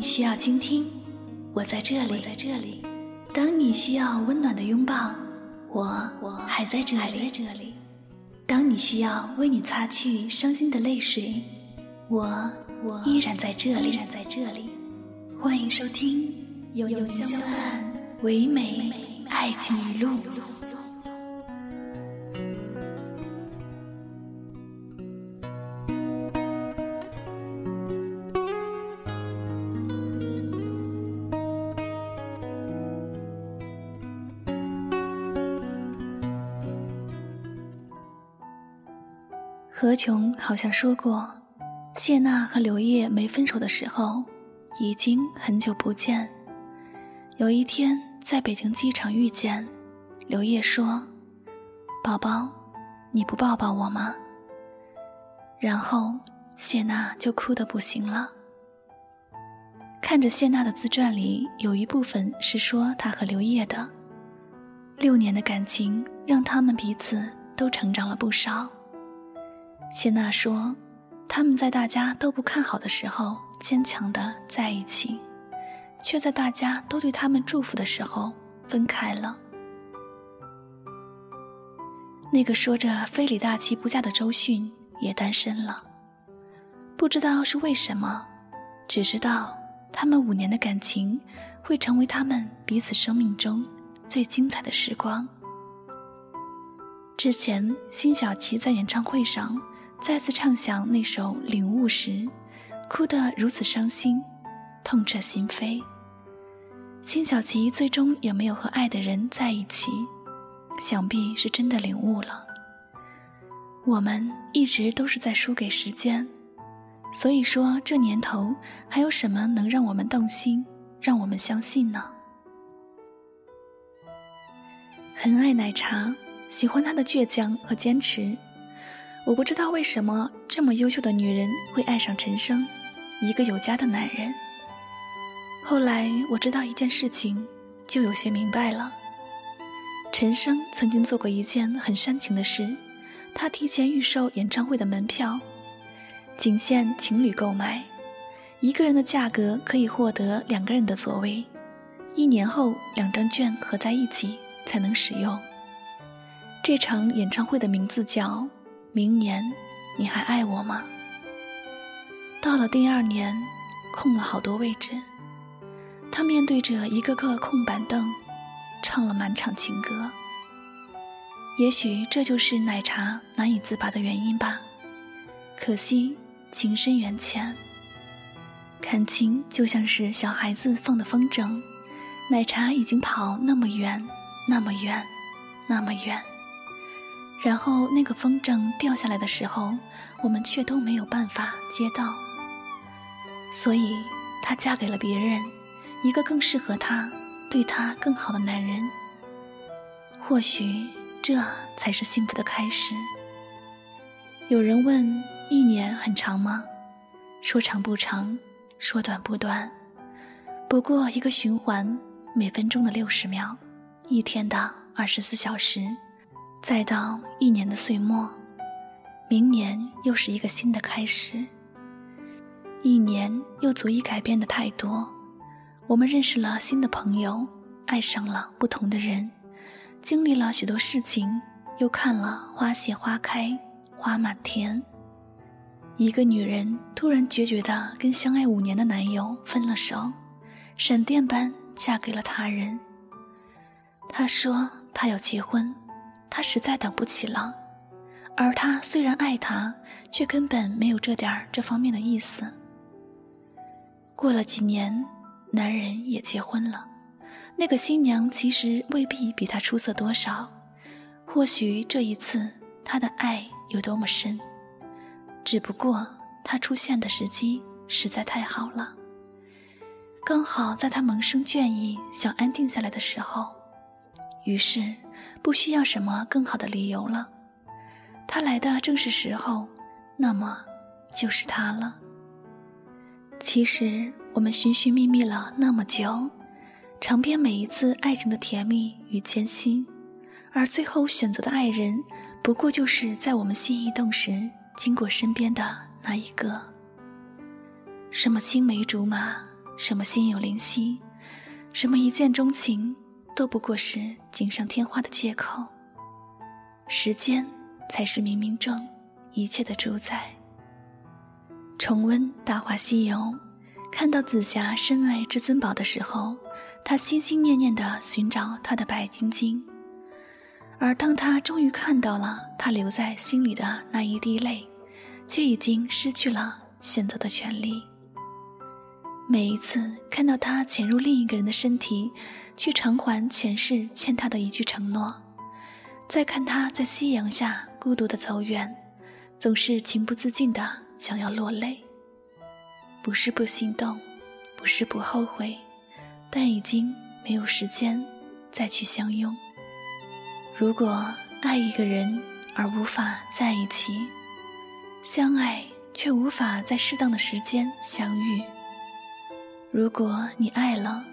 你需要倾听，我在这里；在这里。当你需要温暖的拥抱，我我还在这里；在这里。当你需要为你擦去伤心的泪水，我我依然在这里；依然在这里。欢迎收听《有你相伴唯美爱情语录》。何琼好像说过，谢娜和刘烨没分手的时候，已经很久不见。有一天在北京机场遇见，刘烨说：“宝宝，你不抱抱我吗？”然后谢娜就哭得不行了。看着谢娜的自传里有一部分是说她和刘烨的，六年的感情让他们彼此都成长了不少。谢娜说：“他们在大家都不看好的时候坚强的在一起，却在大家都对他们祝福的时候分开了。”那个说着非李大齐不嫁的周迅也单身了，不知道是为什么，只知道他们五年的感情会成为他们彼此生命中最精彩的时光。之前辛晓琪在演唱会上。再次唱响那首《领悟》时，哭得如此伤心，痛彻心扉。辛晓琪最终也没有和爱的人在一起，想必是真的领悟了。我们一直都是在输给时间，所以说这年头还有什么能让我们动心，让我们相信呢？很爱奶茶，喜欢他的倔强和坚持。我不知道为什么这么优秀的女人会爱上陈升，一个有家的男人。后来我知道一件事情，就有些明白了。陈升曾经做过一件很煽情的事，他提前预售演唱会的门票，仅限情侣购买，一个人的价格可以获得两个人的座位，一年后两张券合在一起才能使用。这场演唱会的名字叫。明年你还爱我吗？到了第二年，空了好多位置，他面对着一个个空板凳，唱了满场情歌。也许这就是奶茶难以自拔的原因吧。可惜情深缘浅，感情就像是小孩子放的风筝，奶茶已经跑那么远，那么远，那么远。然后那个风筝掉下来的时候，我们却都没有办法接到。所以，她嫁给了别人，一个更适合她、对她更好的男人。或许这才是幸福的开始。有人问：一年很长吗？说长不长，说短不短，不过一个循环，每分钟的六十秒，一天的二十四小时。再到一年的岁末，明年又是一个新的开始。一年又足以改变的太多，我们认识了新的朋友，爱上了不同的人，经历了许多事情，又看了花谢花开，花满天。一个女人突然决绝的跟相爱五年的男友分了手，闪电般嫁给了他人。她说她要结婚。他实在等不起了，而他虽然爱他，却根本没有这点儿这方面的意思。过了几年，男人也结婚了，那个新娘其实未必比他出色多少，或许这一次他的爱有多么深，只不过他出现的时机实在太好了，刚好在他萌生倦意、想安定下来的时候，于是。不需要什么更好的理由了，他来的正是时候，那么就是他了。其实我们寻寻觅觅了那么久，尝遍每一次爱情的甜蜜与艰辛，而最后选择的爱人，不过就是在我们心一动时经过身边的那一个。什么青梅竹马，什么心有灵犀，什么一见钟情，都不过是锦上添花的借口。时间才是冥冥中一切的主宰。重温《大话西游》，看到紫霞深爱至尊宝的时候，他心心念念地寻找他的白晶晶。而当他终于看到了他留在心里的那一滴泪，却已经失去了选择的权利。每一次看到他潜入另一个人的身体，去偿还前世欠他的一句承诺，再看他在夕阳下孤独的走远，总是情不自禁的想要落泪。不是不心动，不是不后悔，但已经没有时间再去相拥。如果爱一个人而无法在一起，相爱却无法在适当的时间相遇。如果你爱了，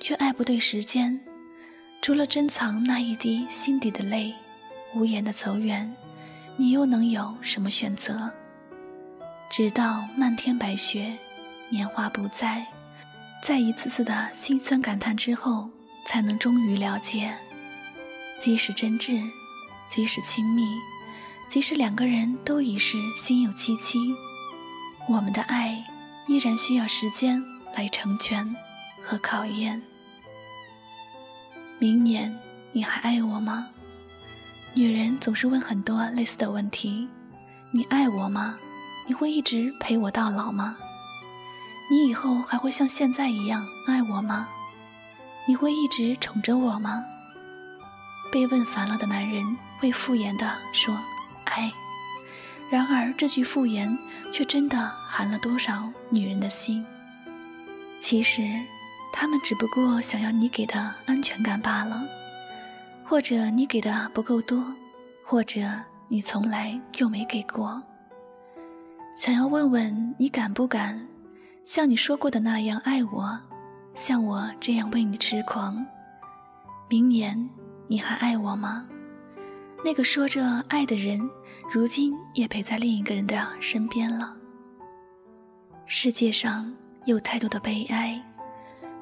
却爱不对时间，除了珍藏那一滴心底的泪，无言的走远，你又能有什么选择？直到漫天白雪，年华不再，在一次次的心酸感叹之后，才能终于了解。即使真挚，即使亲密，即使两个人都已是心有戚戚，我们的爱依然需要时间来成全和考验。明年你还爱我吗？女人总是问很多类似的问题：你爱我吗？你会一直陪我到老吗？你以后还会像现在一样爱我吗？你会一直宠着我吗？被问烦了的男人会敷衍地说“爱”，然而这句敷衍却真的寒了多少女人的心。其实，他们只不过想要你给的安全感罢了，或者你给的不够多，或者你从来就没给过。想要问问你敢不敢，像你说过的那样爱我，像我这样为你痴狂。明年。你还爱我吗？那个说着爱的人，如今也陪在另一个人的身边了。世界上有太多的悲哀，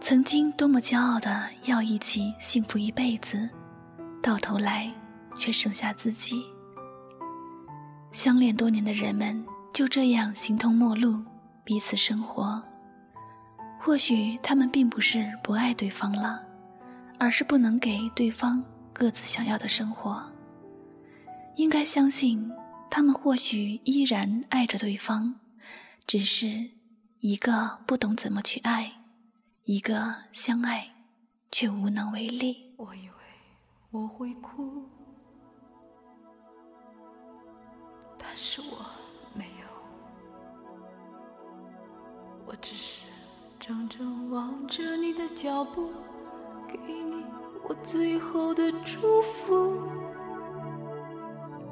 曾经多么骄傲的要一起幸福一辈子，到头来却剩下自己。相恋多年的人们就这样形同陌路，彼此生活。或许他们并不是不爱对方了，而是不能给对方。各自想要的生活，应该相信，他们或许依然爱着对方，只是一个不懂怎么去爱，一个相爱却无能为力。我以为我会哭，但是我没有，我只是怔怔望着你的脚步，给你。我最后的祝福，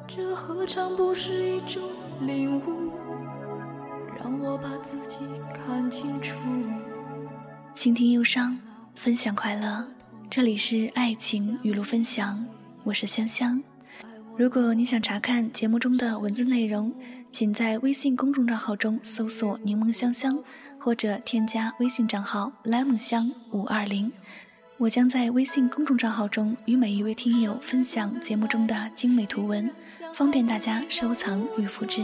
这何尝不是一种领悟？让我把自己看清楚。倾听忧伤，分享快乐，这里是爱情语录分享，我是香香。如果你想查看节目中的文字内容，请在微信公众账号中搜索“柠檬香香”，或者添加微信账号 “lemon 香五二零”。我将在微信公众账号中与每一位听友分享节目中的精美图文，方便大家收藏与复制。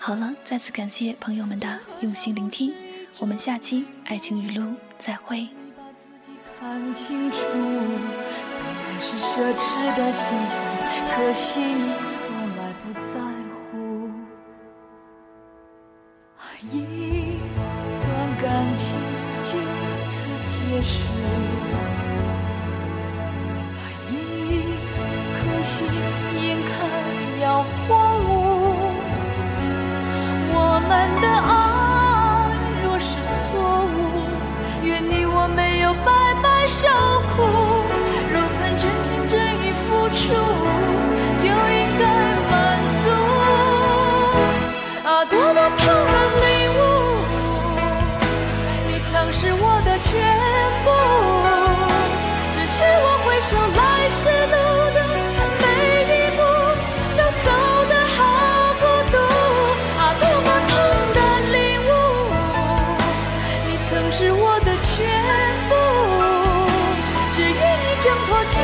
好了，再次感谢朋友们的用心聆听，我们下期爱情语录再会。看清楚，本是奢侈的幸福，可惜你从来不在乎。一段感情就此结束。的爱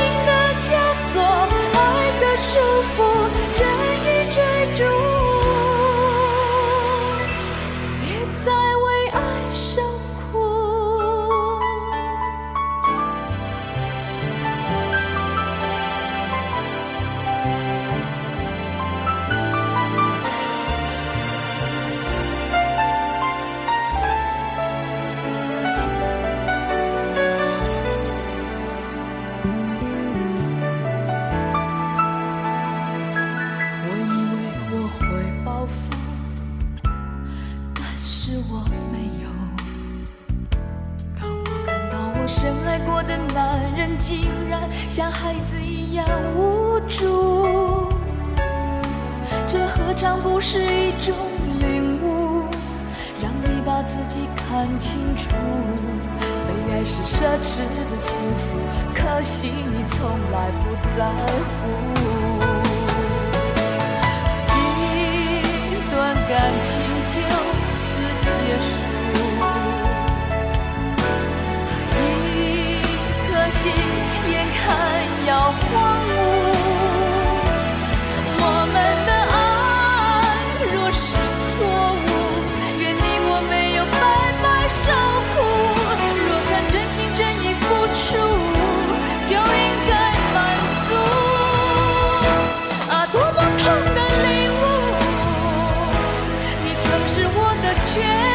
心的枷锁。尝不是一种领悟，让你把自己看清楚。被爱是奢侈的幸福，可惜你从来不在乎。一段感情就此结束，的决！